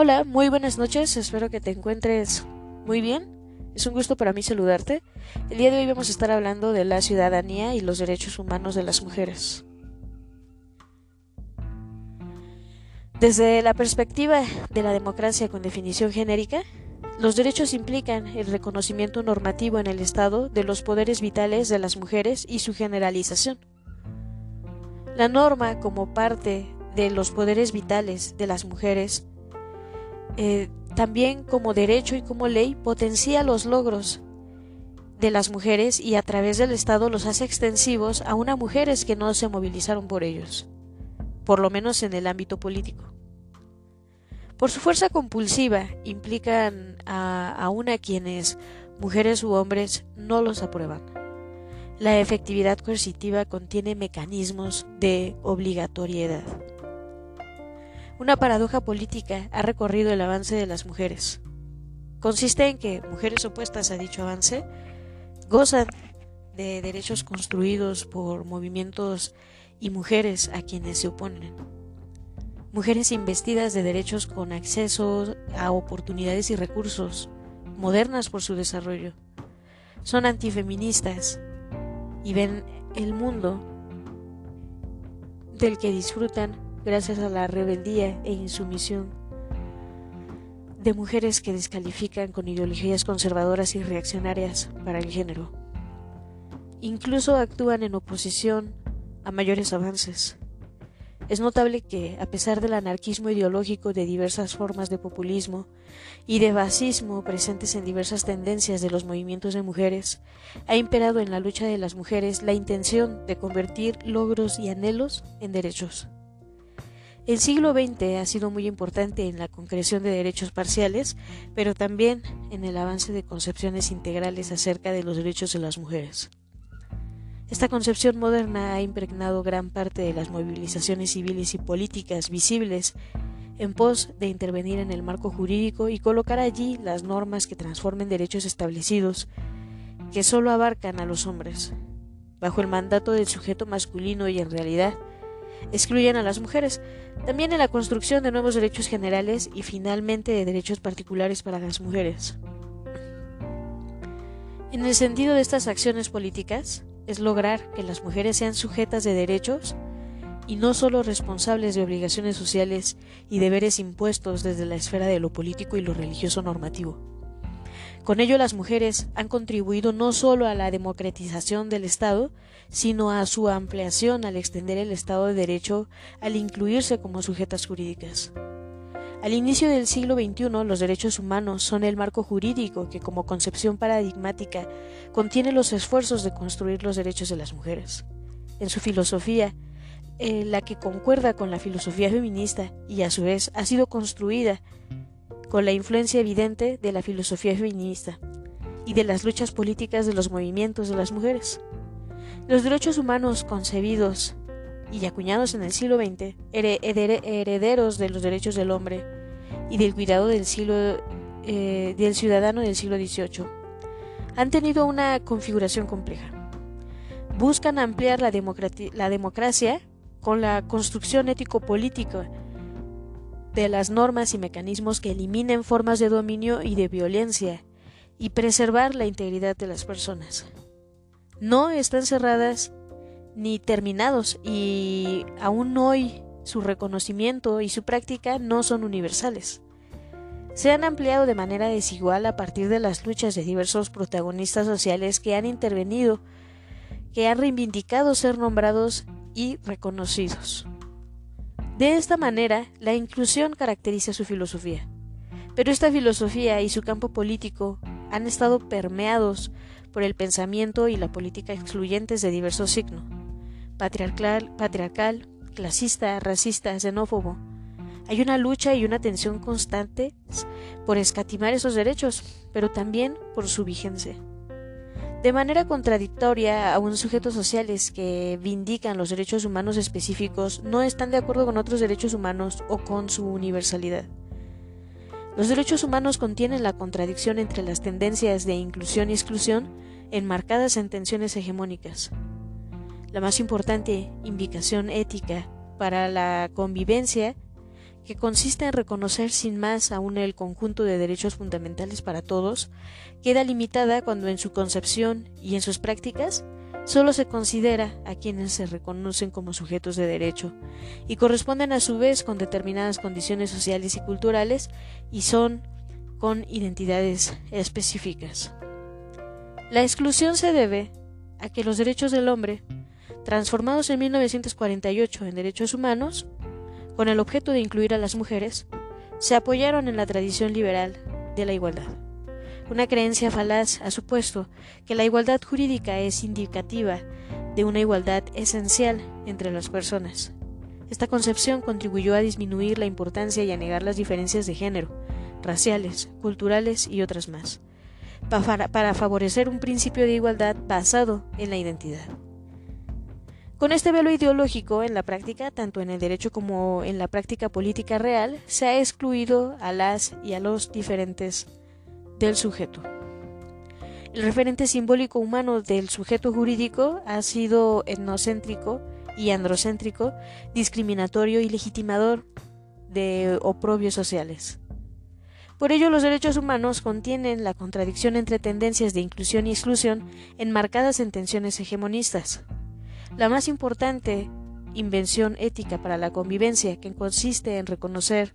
Hola, muy buenas noches, espero que te encuentres muy bien. Es un gusto para mí saludarte. El día de hoy vamos a estar hablando de la ciudadanía y los derechos humanos de las mujeres. Desde la perspectiva de la democracia con definición genérica, los derechos implican el reconocimiento normativo en el Estado de los poderes vitales de las mujeres y su generalización. La norma, como parte de los poderes vitales de las mujeres, eh, también como derecho y como ley potencia los logros de las mujeres y a través del Estado los hace extensivos a unas mujeres que no se movilizaron por ellos, por lo menos en el ámbito político. Por su fuerza compulsiva implican a, a quienes, mujeres u hombres, no los aprueban. La efectividad coercitiva contiene mecanismos de obligatoriedad. Una paradoja política ha recorrido el avance de las mujeres. Consiste en que mujeres opuestas a dicho avance gozan de derechos construidos por movimientos y mujeres a quienes se oponen. Mujeres investidas de derechos con acceso a oportunidades y recursos, modernas por su desarrollo. Son antifeministas y ven el mundo del que disfrutan gracias a la rebeldía e insumisión de mujeres que descalifican con ideologías conservadoras y reaccionarias para el género. Incluso actúan en oposición a mayores avances. Es notable que, a pesar del anarquismo ideológico de diversas formas de populismo y de fascismo presentes en diversas tendencias de los movimientos de mujeres, ha imperado en la lucha de las mujeres la intención de convertir logros y anhelos en derechos. El siglo XX ha sido muy importante en la concreción de derechos parciales, pero también en el avance de concepciones integrales acerca de los derechos de las mujeres. Esta concepción moderna ha impregnado gran parte de las movilizaciones civiles y políticas visibles en pos de intervenir en el marco jurídico y colocar allí las normas que transformen derechos establecidos que solo abarcan a los hombres, bajo el mandato del sujeto masculino y en realidad excluyen a las mujeres, también en la construcción de nuevos derechos generales y finalmente de derechos particulares para las mujeres. En el sentido de estas acciones políticas, es lograr que las mujeres sean sujetas de derechos y no solo responsables de obligaciones sociales y deberes impuestos desde la esfera de lo político y lo religioso normativo. Con ello las mujeres han contribuido no solo a la democratización del Estado, sino a su ampliación al extender el Estado de Derecho al incluirse como sujetas jurídicas. Al inicio del siglo XXI, los derechos humanos son el marco jurídico que, como concepción paradigmática, contiene los esfuerzos de construir los derechos de las mujeres. En su filosofía, eh, la que concuerda con la filosofía feminista y a su vez ha sido construida con la influencia evidente de la filosofía feminista y de las luchas políticas de los movimientos de las mujeres. Los derechos humanos concebidos y acuñados en el siglo XX, herederos de los derechos del hombre y del cuidado del, siglo, eh, del ciudadano del siglo XVIII, han tenido una configuración compleja. Buscan ampliar la, la democracia con la construcción ético-política de las normas y mecanismos que eliminen formas de dominio y de violencia y preservar la integridad de las personas. No están cerradas ni terminados y aún hoy su reconocimiento y su práctica no son universales. Se han ampliado de manera desigual a partir de las luchas de diversos protagonistas sociales que han intervenido, que han reivindicado ser nombrados y reconocidos. De esta manera, la inclusión caracteriza su filosofía. Pero esta filosofía y su campo político han estado permeados por el pensamiento y la política excluyentes de diversos signos patriarcal, patriarcal, clasista, racista, xenófobo. Hay una lucha y una tensión constante por escatimar esos derechos, pero también por su vigencia de manera contradictoria a unos sujetos sociales que vindican los derechos humanos específicos no están de acuerdo con otros derechos humanos o con su universalidad. Los derechos humanos contienen la contradicción entre las tendencias de inclusión y exclusión enmarcadas en tensiones hegemónicas. La más importante indicación ética para la convivencia que consiste en reconocer sin más aún el conjunto de derechos fundamentales para todos, queda limitada cuando en su concepción y en sus prácticas solo se considera a quienes se reconocen como sujetos de derecho y corresponden a su vez con determinadas condiciones sociales y culturales y son con identidades específicas. La exclusión se debe a que los derechos del hombre, transformados en 1948 en derechos humanos, con el objeto de incluir a las mujeres, se apoyaron en la tradición liberal de la igualdad. Una creencia falaz ha supuesto que la igualdad jurídica es indicativa de una igualdad esencial entre las personas. Esta concepción contribuyó a disminuir la importancia y a negar las diferencias de género, raciales, culturales y otras más, para, favorecer un principio de igualdad basado en la identidad. Con este velo ideológico en la práctica, tanto en el derecho como en la práctica política real, se ha excluido a las y a los diferentes del sujeto. El referente simbólico humano del sujeto jurídico ha sido etnocéntrico y androcéntrico, discriminatorio y legitimador de oprobios sociales. Por ello, los derechos humanos contienen la contradicción entre tendencias de inclusión y exclusión enmarcadas en tensiones hegemonistas. La más importante invención ética para la convivencia, que consiste en reconocer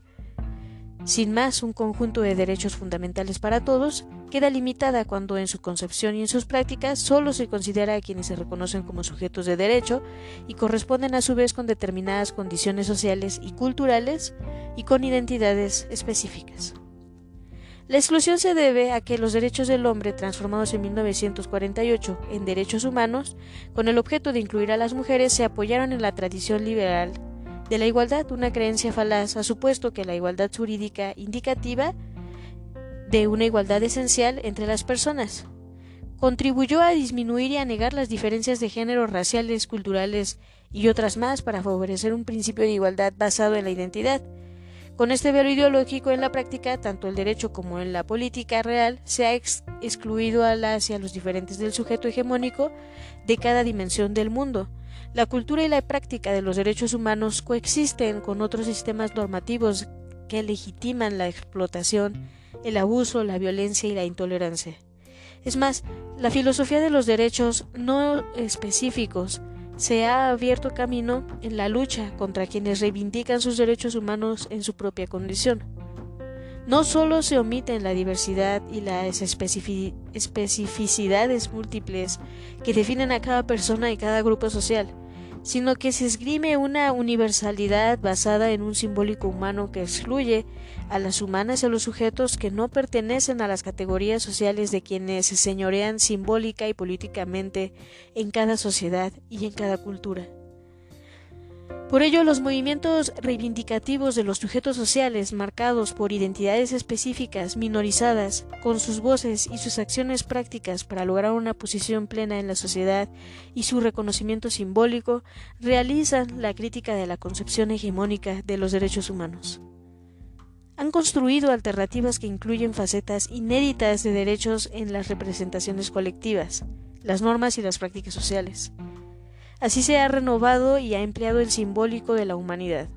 sin más un conjunto de derechos fundamentales para todos, queda limitada cuando en su concepción y en sus prácticas solo se considera a quienes se reconocen como sujetos de derecho y corresponden a su vez con determinadas condiciones sociales y culturales y con identidades específicas. La exclusión se debe a que los derechos del hombre, transformados en 1948 en derechos humanos, con el objeto de incluir a las mujeres, se apoyaron en la tradición liberal de la igualdad, una creencia falaz ha supuesto que la igualdad jurídica indicativa de una igualdad esencial entre las personas contribuyó a disminuir y a negar las diferencias de género, raciales, culturales y otras más para favorecer un principio de igualdad basado en la identidad. Con este velo ideológico en la práctica, tanto el derecho como en la política real, se ha excluido a las y a los diferentes del sujeto hegemónico de cada dimensión del mundo. La cultura y la práctica de los derechos humanos coexisten con otros sistemas normativos que legitiman la explotación, el abuso, la violencia y la intolerancia. Es más, la filosofía de los derechos no específicos se ha abierto camino en la lucha contra quienes reivindican sus derechos humanos en su propia condición. No solo se omiten la diversidad y las especificidades múltiples que definen a cada persona y cada grupo social, sino que se esgrime una universalidad basada en un simbólico humano que excluye a las humanas y a los sujetos que no pertenecen a las categorías sociales de quienes se señorean simbólica y políticamente en cada sociedad y en cada cultura. Por ello, los movimientos reivindicativos de los sujetos sociales, marcados por identidades específicas, minorizadas, con sus voces y sus acciones prácticas para lograr una posición plena en la sociedad y su reconocimiento simbólico, realizan la crítica de la concepción hegemónica de los derechos humanos. Han construido alternativas que incluyen facetas inéditas de derechos en las representaciones colectivas, las normas y las prácticas sociales Así se ha renovado y ha empleado el simbólico de la humanidad.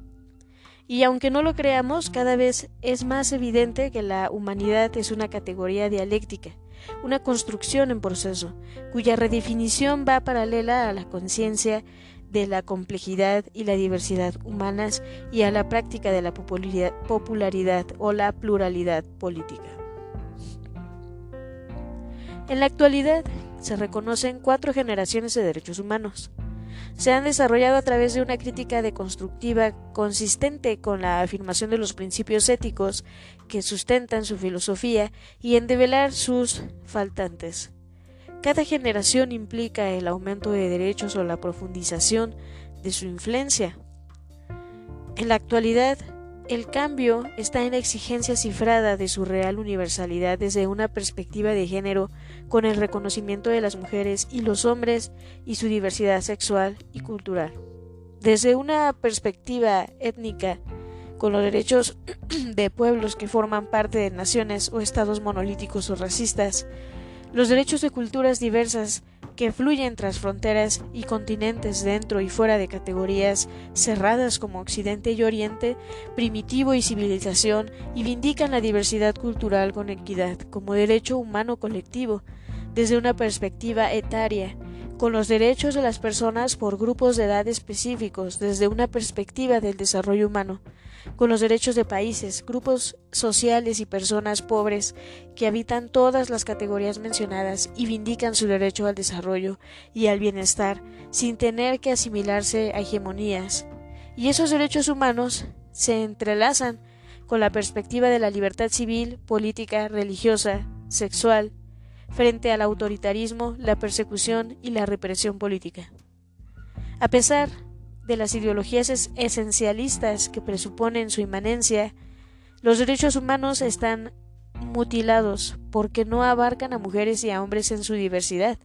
Y aunque no lo creamos, cada vez es más evidente que la humanidad es una categoría dialéctica, una construcción en proceso, cuya redefinición va paralela a la conciencia de la complejidad y la diversidad humanas y a la práctica de la popularidad o la pluralidad política. En la actualidad se reconocen cuatro generaciones de derechos humanos se han desarrollado a través de una crítica deconstructiva consistente con la afirmación de los principios éticos que sustentan su filosofía y en develar sus faltantes. Cada generación implica el aumento de derechos o la profundización de su influencia. En la actualidad, el cambio está en la exigencia cifrada de su real universalidad desde una perspectiva de género con el reconocimiento de las mujeres y los hombres y su diversidad sexual y cultural. Desde una perspectiva étnica, con los derechos de pueblos que forman parte de naciones o estados monolíticos o racistas, los derechos de culturas diversas que fluyen tras fronteras y continentes dentro y fuera de categorías cerradas como Occidente y Oriente, primitivo y civilización, y vindican la diversidad cultural con equidad como derecho humano colectivo, desde una perspectiva etaria, con los derechos de las personas por grupos de edad específicos desde una perspectiva del desarrollo humano, con los derechos de países, grupos sociales y personas pobres que habitan todas las categorías mencionadas y vindican su derecho al desarrollo y al bienestar sin tener que asimilarse a hegemonías. Y esos derechos humanos se entrelazan con la perspectiva de la libertad civil, política, religiosa, sexual, frente al autoritarismo, la persecución y la represión política. A pesar de las ideologías esencialistas que presuponen su inmanencia, los derechos humanos están mutilados porque no abarcan a mujeres y a hombres en su diversidad,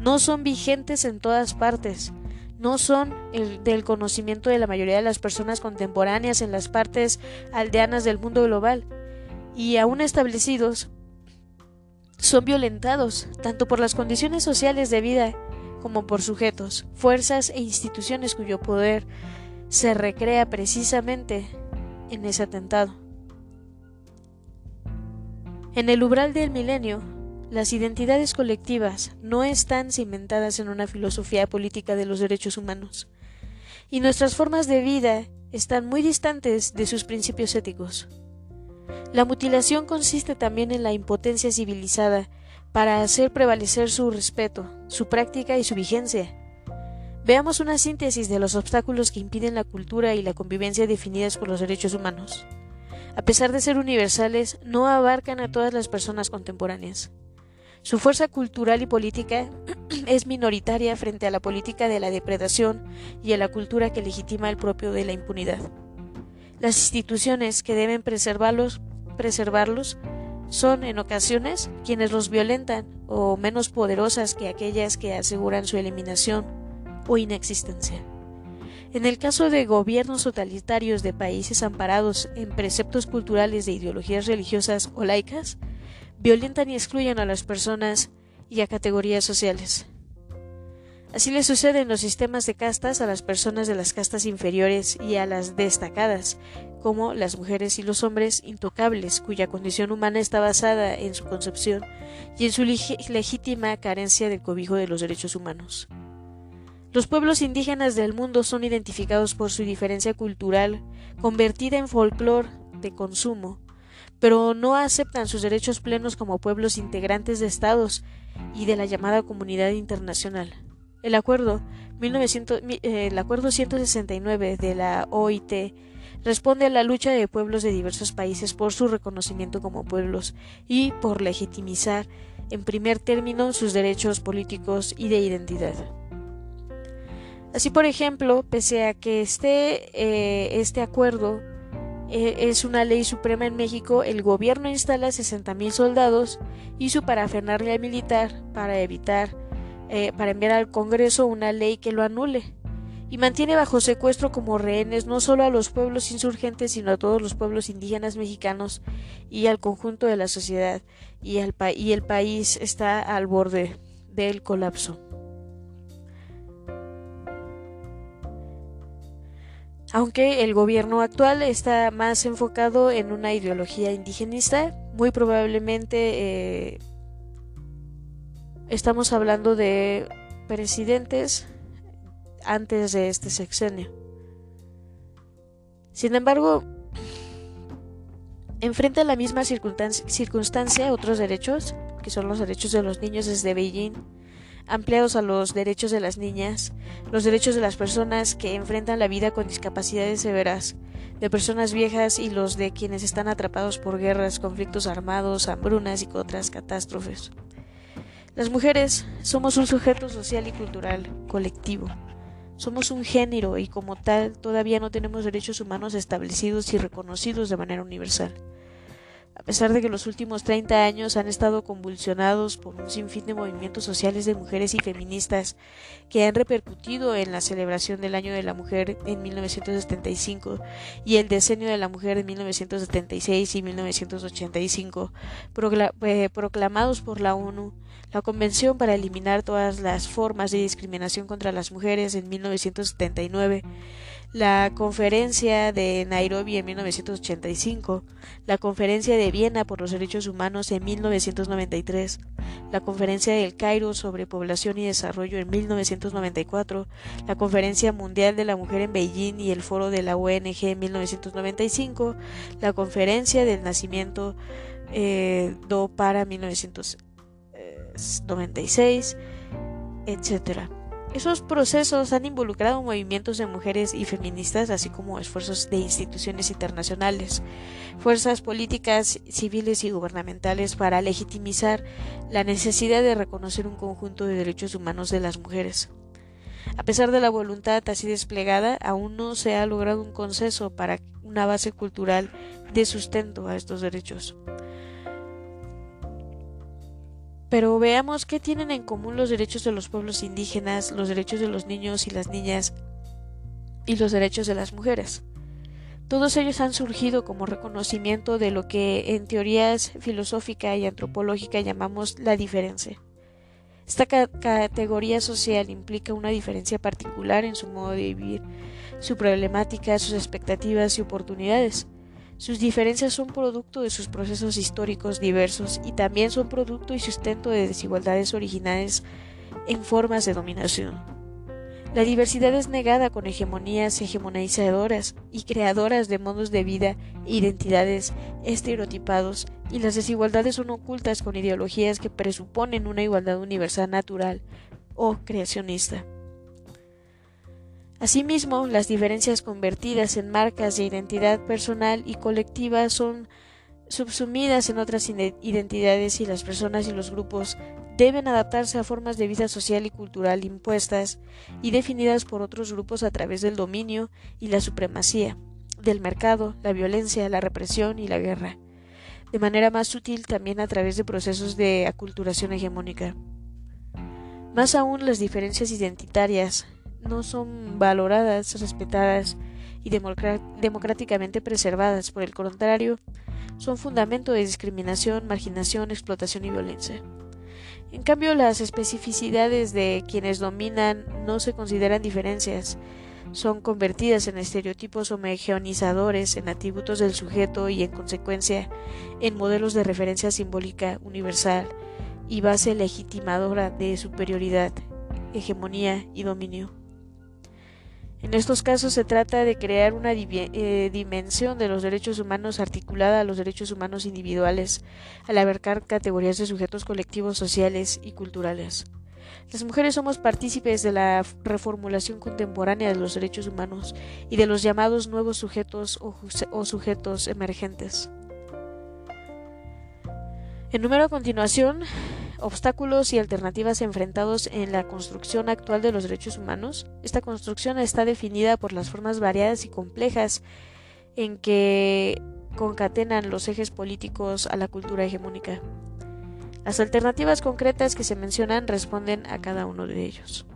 no son vigentes en todas partes, no son el del conocimiento de la mayoría de las personas contemporáneas en las partes aldeanas del mundo global, y aún establecidos, son violentados tanto por las condiciones sociales de vida como por sujetos, fuerzas e instituciones cuyo poder se recrea precisamente en ese atentado. En el umbral del milenio, las identidades colectivas no están cimentadas en una filosofía política de los derechos humanos, y nuestras formas de vida están muy distantes de sus principios éticos. La mutilación consiste también en la impotencia civilizada para hacer prevalecer su respeto, su práctica y su vigencia. Veamos una síntesis de los obstáculos que impiden la cultura y la convivencia definidas por los derechos humanos. A pesar de ser universales, no abarcan a todas las personas contemporáneas. Su fuerza cultural y política es minoritaria frente a la política de la depredación y a la cultura que legitima el propio de la impunidad. Las instituciones que deben preservarlos, preservarlos son en ocasiones quienes los violentan o menos poderosas que aquellas que aseguran su eliminación o inexistencia. En el caso de gobiernos totalitarios de países amparados en preceptos culturales de ideologías religiosas o laicas, violentan y excluyen a las personas y a categorías sociales. Así le sucede en los sistemas de castas a las personas de las castas inferiores y a las destacadas, como las mujeres y los hombres intocables, cuya condición humana está basada en su concepción y en su legítima carencia del cobijo de los derechos humanos. Los pueblos indígenas del mundo son identificados por su diferencia cultural, convertida en folclore de consumo, pero no aceptan sus derechos plenos como pueblos integrantes de estados y de la llamada comunidad internacional. El acuerdo, 1900, eh, el acuerdo 169 de la OIT responde a la lucha de pueblos de diversos países por su reconocimiento como pueblos y por legitimizar en primer término sus derechos políticos y de identidad. Así, por ejemplo, pese a que esté eh, este acuerdo eh, es una ley suprema en México, el gobierno instala 60.000 soldados y su parafernalia militar para evitar eh, para enviar al Congreso una ley que lo anule y mantiene bajo secuestro como rehenes no solo a los pueblos insurgentes, sino a todos los pueblos indígenas mexicanos y al conjunto de la sociedad, y, el país está al borde del colapso. Aunque el gobierno actual está más enfocado en una ideología indigenista, muy probablemente eh, Estamos hablando de presidentes antes de este sexenio. Sin embargo, enfrenta la misma circunstancia otros derechos, que son los derechos de los niños desde Beijing, ampliados a los derechos de las niñas, los derechos de las personas que enfrentan la vida con discapacidades severas, de personas viejas y los de quienes están atrapados por guerras, conflictos armados, hambrunas y otras catástrofes. Las mujeres somos un sujeto social y cultural colectivo. Somos un género y como tal todavía no tenemos derechos humanos establecidos y reconocidos de manera universal. A pesar de que los últimos 30 años han estado convulsionados por un sinfín de movimientos sociales de mujeres y feministas que han repercutido en la celebración del Año de la Mujer en 1975 y el Decenio de la Mujer en 1976 y 1985, eh, proclamados por la ONU, la Convención para eliminar todas las formas de discriminación contra las mujeres en 1979, la Conferencia de Nairobi en 1985, la Conferencia de Viena por los Derechos Humanos en 1993, la Conferencia del Cairo sobre Población y Desarrollo en 1994, la Conferencia Mundial de la Mujer en Beijing y el Foro de la ONG en 1995, la Conferencia del Nacimiento eh, do para 1996, etc. Esos procesos han involucrado movimientos de mujeres y feministas, así como esfuerzos de instituciones internacionales, fuerzas políticas, civiles y gubernamentales para legitimizar la necesidad de reconocer un conjunto de derechos humanos de las mujeres. A pesar de la voluntad así desplegada, aún no se ha logrado un consenso para una base cultural de sustento a estos derechos. Pero veamos qué tienen en común los derechos de los pueblos indígenas, los derechos de los niños y las niñas y los derechos de las mujeres. Todos ellos han surgido como reconocimiento de lo que en teorías filosófica y antropológica llamamos la diferencia. Esta categoría social implica una diferencia particular en su modo de vivir, su problemática, sus expectativas y oportunidades. Sus diferencias son producto de sus procesos históricos diversos y también son producto y sustento de desigualdades originales en formas de dominación. La diversidad es negada con hegemonías hegemonizadoras y creadoras de modos de vida e identidades estereotipados, y las desigualdades son ocultas con ideologías que presuponen una igualdad universal natural o creacionista. Asimismo, las diferencias convertidas en marcas de identidad personal y colectiva son subsumidas en otras identidades y las personas y los grupos deben adaptarse a formas de vida social y cultural impuestas y definidas por otros grupos a través del dominio y la supremacía, del mercado, la violencia, la represión y la guerra, de manera más sutil también a través de procesos de aculturación hegemónica. Más aún las diferencias identitarias, no son valoradas, respetadas y democráticamente preservadas. Por el contrario, son fundamento de discriminación, marginación, explotación y violencia. En cambio, las especificidades de quienes dominan no se consideran diferencias, son convertidas en estereotipos homogeneizadores, en atributos del sujeto y, en consecuencia, en modelos de referencia simbólica universal y base legitimadora de superioridad, hegemonía y dominio. En estos casos se trata de crear una eh, dimensión de los derechos humanos articulada a los derechos humanos individuales, al abarcar categorías de sujetos colectivos sociales y culturales. Las mujeres somos partícipes de la reformulación contemporánea de los derechos humanos y de los llamados nuevos sujetos o sujetos emergentes. En número a continuación, obstáculos y alternativas enfrentados en la construcción actual de los derechos humanos. Esta construcción está definida por las formas variadas y complejas en que concatenan los ejes políticos a la cultura hegemónica. Las alternativas concretas que se mencionan responden a cada uno de ellos.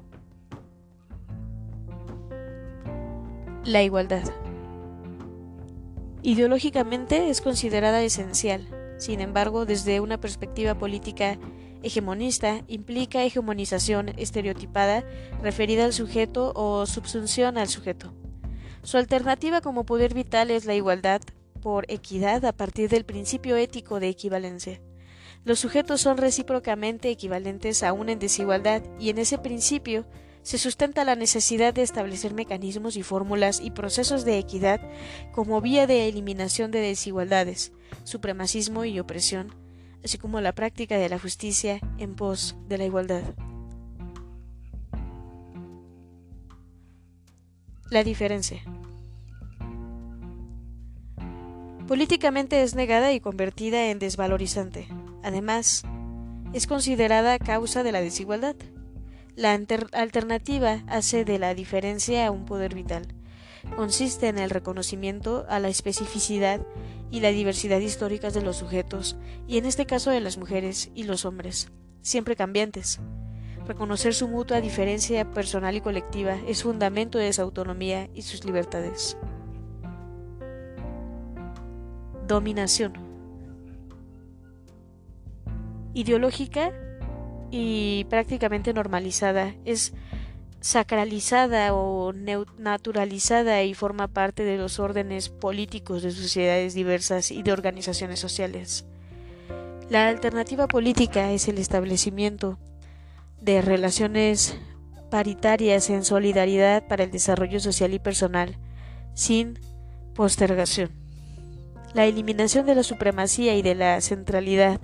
La igualdad. Ideológicamente es considerada esencial. Sin embargo, desde una perspectiva política hegemonista implica hegemonización estereotipada referida al sujeto o subsunción al sujeto. Su alternativa como poder vital es la igualdad por equidad a partir del principio ético de equivalencia. Los sujetos son recíprocamente equivalentes aún en desigualdad y en ese principio se sustenta la necesidad de establecer mecanismos y fórmulas y procesos de equidad como vía de eliminación de desigualdades, supremacismo y opresión, así como la práctica de la justicia en pos de la igualdad. La diferencia. Políticamente es negada y convertida en desvalorizante. Además, es considerada causa de la desigualdad. La alternativa hace de la diferencia un poder vital. Consiste en el reconocimiento a la especificidad y la diversidad históricas de los sujetos, y en este caso de las mujeres y los hombres, siempre cambiantes. Reconocer su mutua diferencia personal y colectiva es fundamento de esa autonomía y sus libertades. Dominación. Ideológica y prácticamente normalizada, es sacralizada o naturalizada y forma parte de los órdenes políticos de sociedades diversas y de organizaciones sociales. La alternativa política es el establecimiento de relaciones paritarias en solidaridad para el desarrollo social y personal, sin postergación. La eliminación de la supremacía y de la centralidad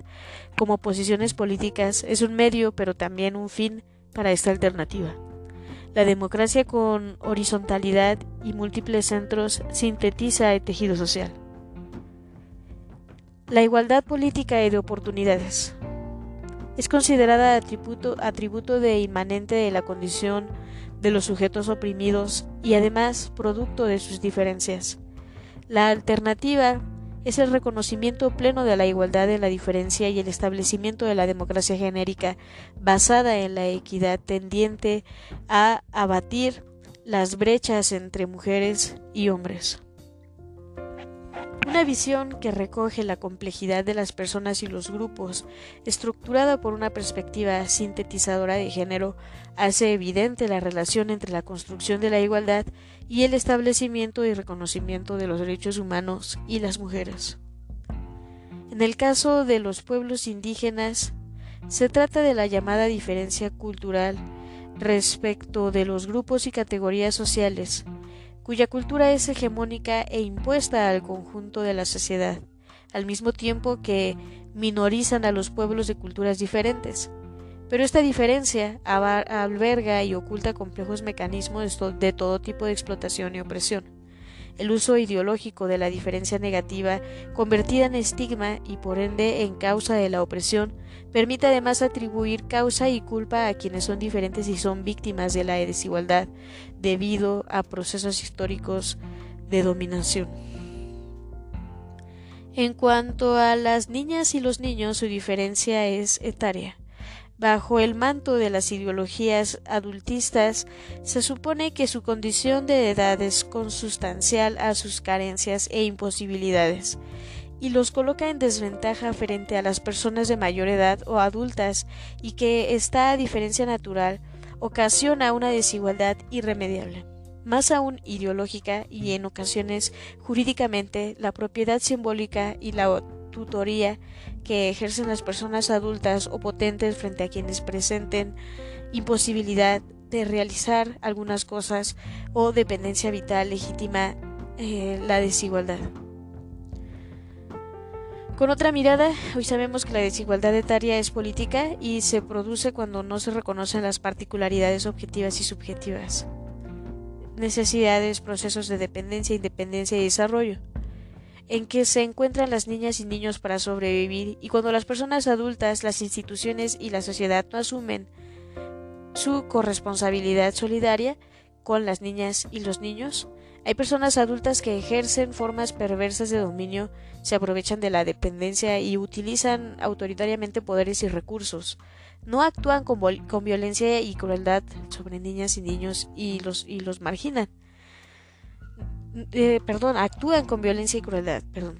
como posiciones políticas es un medio, pero también un fin para esta alternativa. La democracia con horizontalidad y múltiples centros sintetiza el tejido social. La igualdad política y de oportunidades. Es considerada atributo, atributo de inmanente de la condición de los sujetos oprimidos y además producto de sus diferencias. La alternativa es el reconocimiento pleno de la igualdad en la diferencia y el establecimiento de la democracia genérica basada en la equidad tendiente a abatir las brechas entre mujeres y hombres. Una visión que recoge la complejidad de las personas y los grupos, estructurada por una perspectiva sintetizadora de género, hace evidente la relación entre la construcción de la igualdad y el establecimiento y reconocimiento de los derechos humanos y las mujeres. En el caso de los pueblos indígenas, se trata de la llamada diferencia cultural respecto de los grupos y categorías sociales, cuya cultura es hegemónica e impuesta al conjunto de la sociedad, al mismo tiempo que minorizan a los pueblos de culturas diferentes. Pero esta diferencia alberga y oculta complejos mecanismos de todo tipo de explotación y opresión. El uso ideológico de la diferencia negativa, convertida en estigma y por ende en causa de la opresión, permite además atribuir causa y culpa a quienes son diferentes y son víctimas de la desigualdad debido a procesos históricos de dominación. En cuanto a las niñas y los niños, su diferencia es etaria. Bajo el manto de las ideologías adultistas, se supone que su condición de edad es consustancial a sus carencias e imposibilidades, y los coloca en desventaja frente a las personas de mayor edad o adultas, y que esta diferencia natural ocasiona una desigualdad irremediable. Más aún ideológica y en ocasiones jurídicamente, la propiedad simbólica y la tutoría que ejercen las personas adultas o potentes frente a quienes presenten imposibilidad de realizar algunas cosas o dependencia vital legítima eh, la desigualdad. Con otra mirada, hoy sabemos que la desigualdad etaria es política y se produce cuando no se reconocen las particularidades objetivas y subjetivas, necesidades, procesos de dependencia, independencia y desarrollo en que se encuentran las niñas y niños para sobrevivir y cuando las personas adultas, las instituciones y la sociedad no asumen su corresponsabilidad solidaria con las niñas y los niños, hay personas adultas que ejercen formas perversas de dominio, se aprovechan de la dependencia y utilizan autoritariamente poderes y recursos. No actúan con, violencia y crueldad sobre niñas y niños y los, y los marginan eh, perdón, actúan con violencia y crueldad, perdón.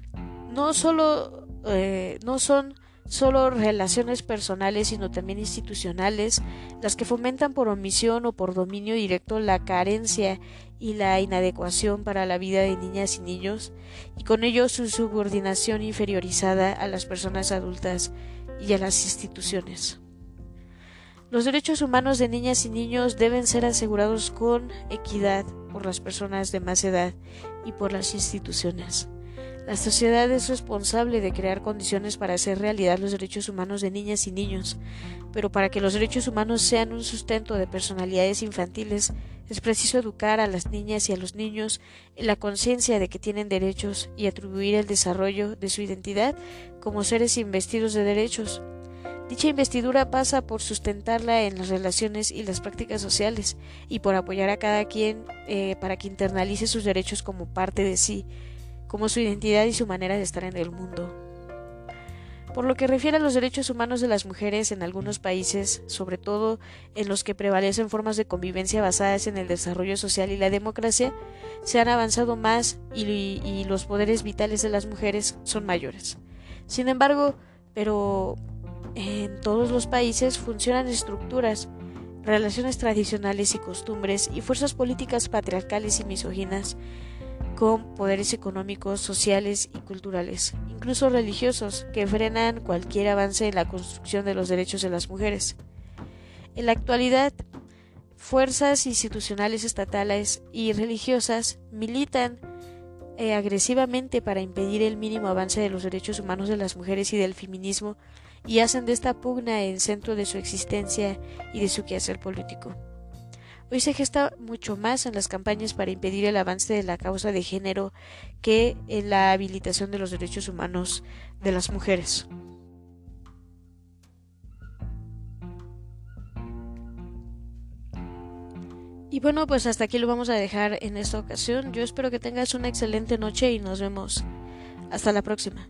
No solo, eh, no son solo relaciones personales, sino también institucionales, las que fomentan por omisión o por dominio directo la carencia y la inadecuación para la vida de niñas y niños, y con ello su subordinación inferiorizada a las personas adultas y a las instituciones. Los derechos humanos de niñas y niños deben ser asegurados con equidad por las personas de más edad y por las instituciones. La sociedad es responsable de crear condiciones para hacer realidad los derechos humanos de niñas y niños, pero para que los derechos humanos sean un sustento de personalidades infantiles, es preciso educar a las niñas y a los niños en la conciencia de que tienen derechos y atribuir el desarrollo de su identidad como seres investidos de derechos. Dicha investidura pasa por sustentarla en las relaciones y las prácticas sociales y por apoyar a cada quien eh, para que internalice sus derechos como parte de sí, como su identidad y su manera de estar en el mundo. Por lo que refiere a los derechos humanos de las mujeres en algunos países, sobre todo en los que prevalecen formas de convivencia basadas en el desarrollo social y la democracia, se han avanzado más y, y los poderes vitales de las mujeres son mayores. Sin embargo, pero en todos los países funcionan estructuras, relaciones tradicionales y costumbres y fuerzas políticas patriarcales y misóginas con poderes económicos, sociales y culturales, incluso religiosos, que frenan cualquier avance en la construcción de los derechos de las mujeres. En la actualidad, fuerzas institucionales estatales y religiosas militan eh, agresivamente para impedir el mínimo avance de los derechos humanos de las mujeres y del feminismo y hacen de esta pugna el centro de su existencia y de su quehacer político. Hoy se gesta mucho más en las campañas para impedir el avance de la causa de género que en la habilitación de los derechos humanos de las mujeres. Y bueno, pues hasta aquí lo vamos a dejar en esta ocasión. Yo espero que tengas una excelente noche y nos vemos. Hasta la próxima.